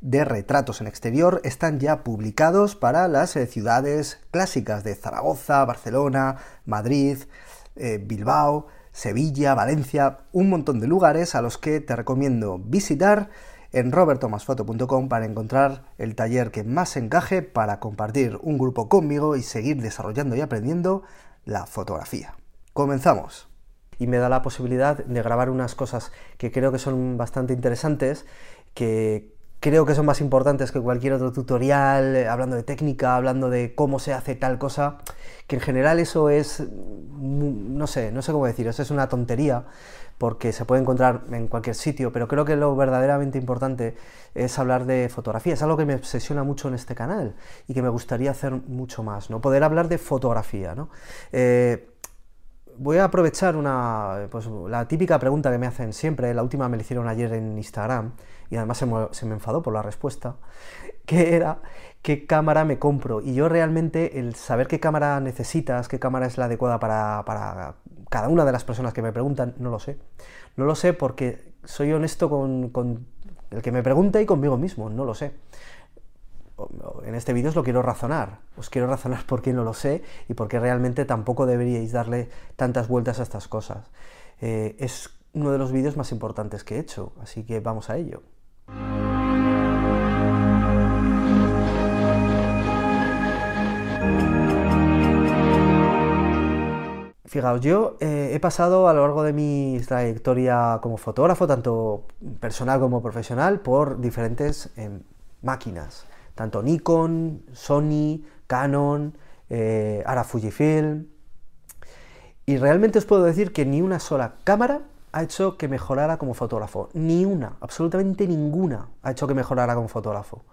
de retratos en exterior están ya publicados para las eh, ciudades clásicas de Zaragoza, Barcelona, Madrid, eh, Bilbao, Sevilla, Valencia, un montón de lugares a los que te recomiendo visitar en robertomasfoto.com para encontrar el taller que más encaje para compartir un grupo conmigo y seguir desarrollando y aprendiendo la fotografía. Comenzamos. Y me da la posibilidad de grabar unas cosas que creo que son bastante interesantes, que creo que son más importantes que cualquier otro tutorial, eh, hablando de técnica, hablando de cómo se hace tal cosa, que en general eso es, mm, no sé, no sé cómo decir, eso es una tontería, porque se puede encontrar en cualquier sitio, pero creo que lo verdaderamente importante es hablar de fotografía, es algo que me obsesiona mucho en este canal y que me gustaría hacer mucho más, ¿no? Poder hablar de fotografía, ¿no? Eh, voy a aprovechar una, pues, la típica pregunta que me hacen siempre, la última me la hicieron ayer en Instagram, y además se me, enfadó por la respuesta, que era qué cámara me compro. Y yo realmente el saber qué cámara necesitas, qué cámara es la adecuada para, cada una de las personas que me preguntan, no lo sé. No lo sé porque soy honesto con, con el que me pregunta y conmigo mismo, no lo sé en este vídeo os lo quiero razonar. Os quiero razonar por qué no lo sé y por qué realmente tampoco deberíais darle tantas vueltas a estas cosas. Eh, es uno de los vídeos más importantes que he hecho, así que vamos a ello. Fijaos, yo eh, he pasado a lo largo de mi trayectoria como fotógrafo, tanto personal como profesional, por diferentes em, máquinas, tanto Nikon, Sony, Canon, eh, ahora Fujifilm. Y realmente os puedo decir que ni una sola cámara ha hecho que mejorara como fotógrafo. Ni una, absolutamente ninguna ha hecho que mejorara como fotógrafo.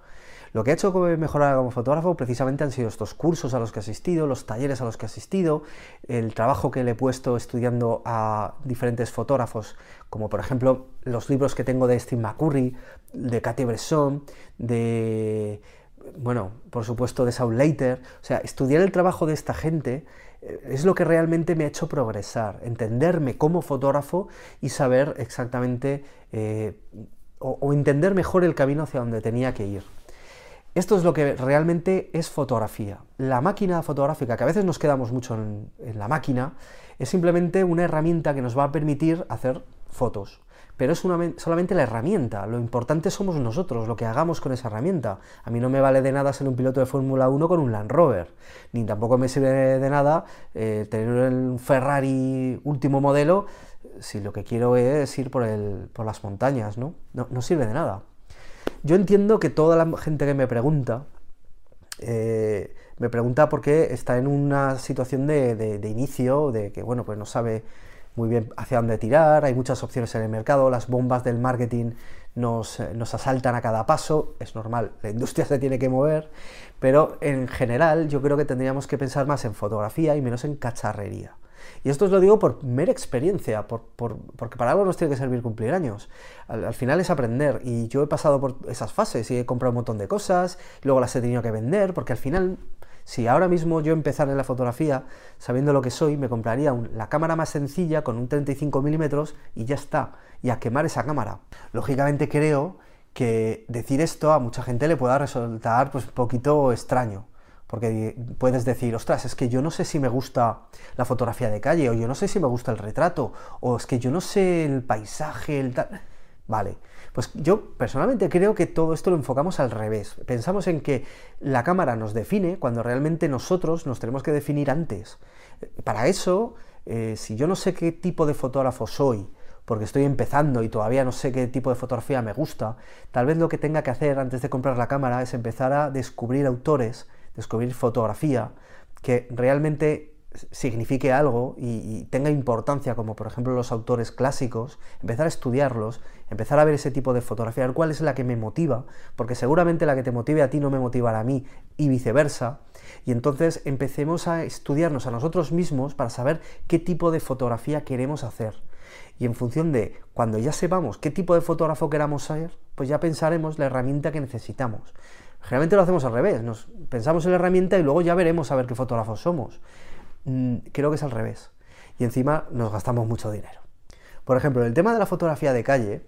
Lo que ha hecho que mejorara como fotógrafo precisamente han sido estos cursos a los que he asistido, los talleres a los que he asistido, el trabajo que le he puesto estudiando a diferentes fotógrafos, como por ejemplo los libros que tengo de Steve McCurry, de Katy Bresson, de, bueno, por supuesto de Saul Leiter. O sea, estudiar el trabajo de esta gente es lo que realmente me ha hecho progresar, entenderme como fotógrafo y saber exactamente eh, o, entender mejor el camino hacia donde tenía que ir. Esto es lo que realmente es fotografía. La máquina fotográfica, que a veces nos quedamos mucho en la máquina, es simplemente una herramienta que nos va a permitir hacer fotos pero es solamente la herramienta. Lo importante somos nosotros, lo que hagamos con esa herramienta. A mí no me vale de nada ser un piloto de Fórmula 1 con un Land Rover, ni tampoco me sirve de nada eh, tener un Ferrari último modelo si lo que quiero es ir por, el, por las montañas, ¿no? ¿no? sirve de nada. Yo entiendo que toda la gente que me pregunta, eh, me pregunta por qué está en una situación de, inicio, de que, bueno, pues no sabe muy bien hacia dónde tirar, hay muchas opciones en el mercado, las bombas del marketing nos, nos, asaltan a cada paso, es normal, la industria se tiene que mover, pero en general yo creo que tendríamos que pensar más en fotografía y menos en cacharrería. Y esto os lo digo por mera experiencia, por, porque para algo nos tiene que servir cumplir años. Al, al, final es aprender, y yo he pasado por esas fases y he comprado un montón de cosas, luego las he tenido que vender, porque al final si ahora mismo yo empezara en la fotografía, sabiendo lo que soy, me compraría la cámara más sencilla con un 35 milímetros y ya está, y a quemar esa cámara. Lógicamente creo que decir esto a mucha gente le pueda resultar pues un poquito extraño, porque puedes decir, ostras, es que yo no sé si me gusta la fotografía de calle, o yo no sé si me gusta el retrato, o es que yo no sé el paisaje, el tal... Vale, pues yo personalmente creo que todo esto lo enfocamos al revés. Pensamos en que la cámara nos define cuando realmente nosotros nos tenemos que definir antes. Para eso, eh, si yo no sé qué tipo de fotógrafo soy, porque estoy empezando y todavía no sé qué tipo de fotografía me gusta, tal vez lo que tenga que hacer antes de comprar la cámara es empezar a descubrir autores, descubrir fotografía, que realmente signifique algo y, tenga importancia, como por ejemplo los autores clásicos, empezar a estudiarlos, empezar a ver ese tipo de fotografía, cuál es la que me motiva, porque seguramente la que te motive a ti no me motivará a mí y viceversa, y entonces empecemos a estudiarnos a nosotros mismos para saber qué tipo de fotografía queremos hacer. Y en función de cuando ya sepamos qué tipo de fotógrafo queramos ser, pues ya pensaremos la herramienta que necesitamos. Generalmente lo hacemos al revés, nos pensamos en la herramienta y luego ya veremos a ver qué fotógrafos somos. Mm, creo que es al revés. Y encima nos gastamos mucho dinero. Por ejemplo, el tema de la fotografía de calle,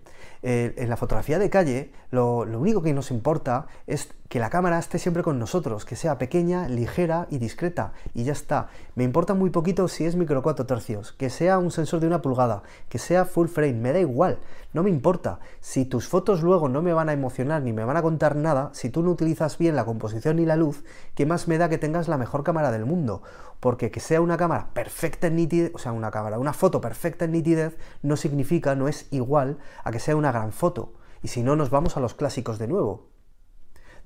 eh, en la fotografía de calle lo, único que nos importa es que la cámara esté siempre con nosotros, que sea pequeña, ligera y discreta, y ya está. Me importa muy poquito si es micro 4 tercios, que sea un sensor de una pulgada, que sea full frame, me da igual, no me importa. Si tus fotos luego no me van a emocionar ni me van a contar nada, si tú no utilizas bien la composición ni la luz, ¿qué más me da que tengas la mejor cámara del mundo? Porque que sea una cámara perfecta en nitidez, o sea, una cámara, una foto perfecta en nitidez, no significa, no es igual a que sea una gran foto. Y si no, nos vamos a los clásicos de nuevo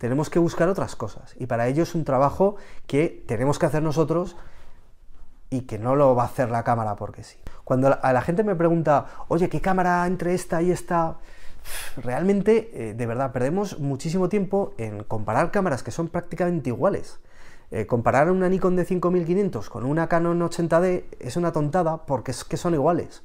tenemos que buscar otras cosas. Y para ello es un trabajo que tenemos que hacer nosotros y que no lo va a hacer la cámara porque sí. Cuando a la gente me pregunta, oye, ¿qué cámara entre esta y esta? Realmente, eh, de verdad, perdemos muchísimo tiempo en comparar cámaras que son prácticamente iguales. Eh, comparar una Nikon de 5500 con una Canon 80D es una tontada porque es que son iguales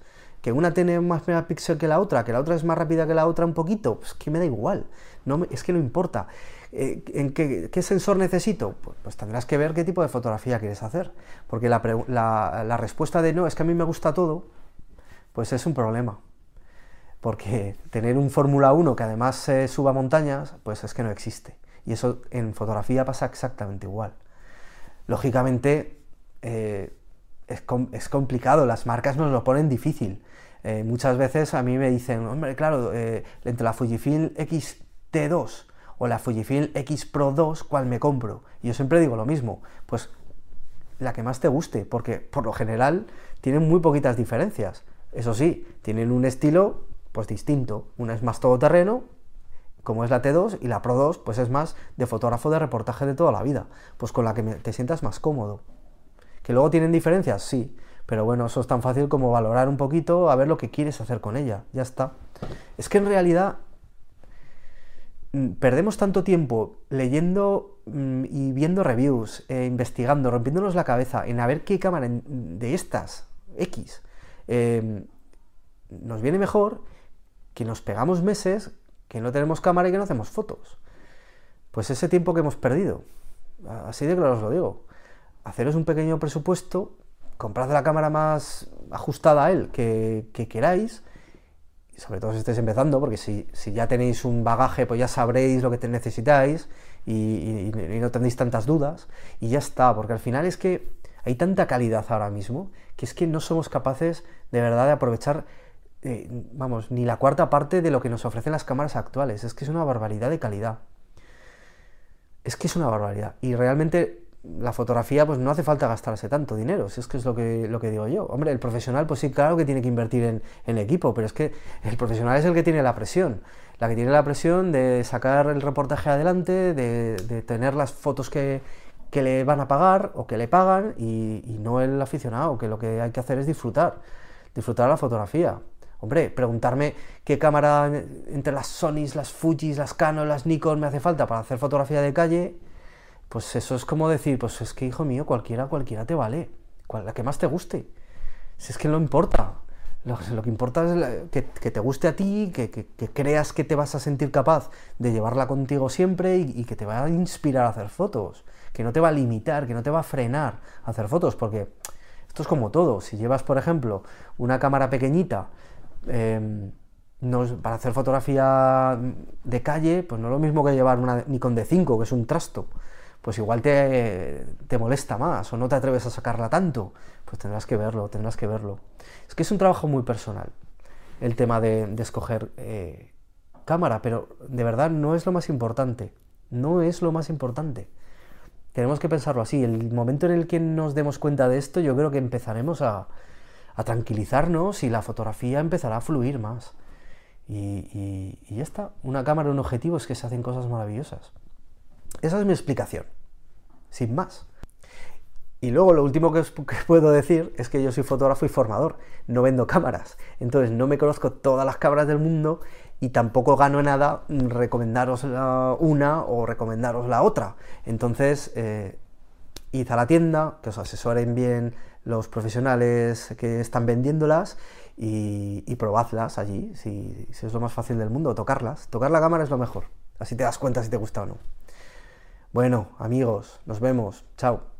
que una tiene más megapíxel que la otra, que la otra es más rápida que la otra un poquito, pues que me da igual, no es que no importa. Eh, ¿En qué, sensor necesito? Pues, pues, tendrás que ver qué tipo de fotografía quieres hacer, porque la, respuesta de no, es que a mí me gusta todo, pues es un problema. Porque tener un Fórmula 1 que además se suba montañas, pues es que no existe. Y eso en fotografía pasa exactamente igual. Lógicamente, eh, es, es, complicado, las marcas nos lo ponen difícil. Eh, muchas veces a mí me dicen, hombre, claro, eh, entre la Fujifilm X-T2 o la Fujifilm X Pro 2, ¿cuál me compro? Y yo siempre digo lo mismo, pues la que más te guste, porque por lo general tienen muy poquitas diferencias. Eso sí, tienen un estilo pues distinto. Una es más todoterreno, como es la T2, y la Pro 2 pues es más de fotógrafo de reportaje de toda la vida, pues con la que te sientas más cómodo. ¿Que luego tienen diferencias? Sí, pero bueno, eso es tan fácil como valorar un poquito, a ver lo que quieres hacer con ella, ya está. Es que en realidad mm, perdemos tanto tiempo leyendo mm, y viendo reviews, eh, investigando, rompiéndonos la cabeza en a ver qué cámara de estas, X, em, nos viene mejor, que nos pegamos meses, que no tenemos cámara y que no hacemos fotos. Pues ese tiempo que hemos perdido, así de claro os lo digo, haceros un pequeño presupuesto comprad la cámara más ajustada a él que, queráis, y sobre todo si estáis empezando, porque si, ya tenéis un bagaje, pues ya sabréis lo que necesitáis y, no tendréis tantas dudas, y ya está, porque al final es que hay tanta calidad ahora mismo que es que no somos capaces de verdad de aprovechar, eh, vamos, ni la cuarta parte de lo que nos ofrecen las cámaras actuales, es que es una barbaridad de calidad. Es que es una barbaridad. Y realmente la fotografía, pues no hace falta gastarse tanto dinero, si es que es lo que, lo que digo yo. Hombre, el profesional, pues sí, claro que tiene que invertir en, equipo, pero es que el profesional es el que tiene la presión. La que tiene la presión de sacar el reportaje adelante, de, tener las fotos que, le van a pagar o que le pagan y, no el aficionado, que lo que hay que hacer es disfrutar, disfrutar la fotografía. Hombre, preguntarme qué cámara entre las Sony, las Fujis, las Canon, las Nikon me hace falta para hacer fotografía de calle, pues eso es como decir, pues es que hijo mío, cualquiera, cualquiera te vale, la que más te guste. Si es que no importa. Lo, que importa es que, te guste a ti, que, creas que te vas a sentir capaz de llevarla contigo siempre y, que te va a inspirar a hacer fotos, que no te va a limitar, que no te va a frenar a hacer fotos, porque esto es como todo. Si llevas, por ejemplo, una cámara pequeñita em, para hacer fotografía de calle, pues no es lo mismo que llevar una Nikon D5, que es un trasto pues igual te, molesta más o no te atreves a sacarla tanto, pues tendrás que verlo, tendrás que verlo. Es que es un trabajo muy personal el tema de, escoger eh, cámara, pero de verdad no es lo más importante, no es lo más importante. Tenemos que pensarlo así, el momento en el que nos demos cuenta de esto, yo creo que empezaremos a, tranquilizarnos y la fotografía empezará a fluir más. Y, y ya está, una cámara, un objetivo es que se hacen cosas maravillosas. Esa es mi explicación, sin más. Y luego lo último que, os, puedo decir es que yo soy fotógrafo y formador, no vendo cámaras. Entonces no me conozco todas las cámaras del mundo y tampoco gano nada recomendaros una o recomendaros la otra. Entonces, eh, id a la tienda, que os asesoren bien los profesionales que están vendiéndolas y, probadlas allí, si, si es lo más fácil del mundo, tocarlas. Tocar la cámara es lo mejor, así te das cuenta si te gusta o no. Bueno, amigos, nos vemos. Chao.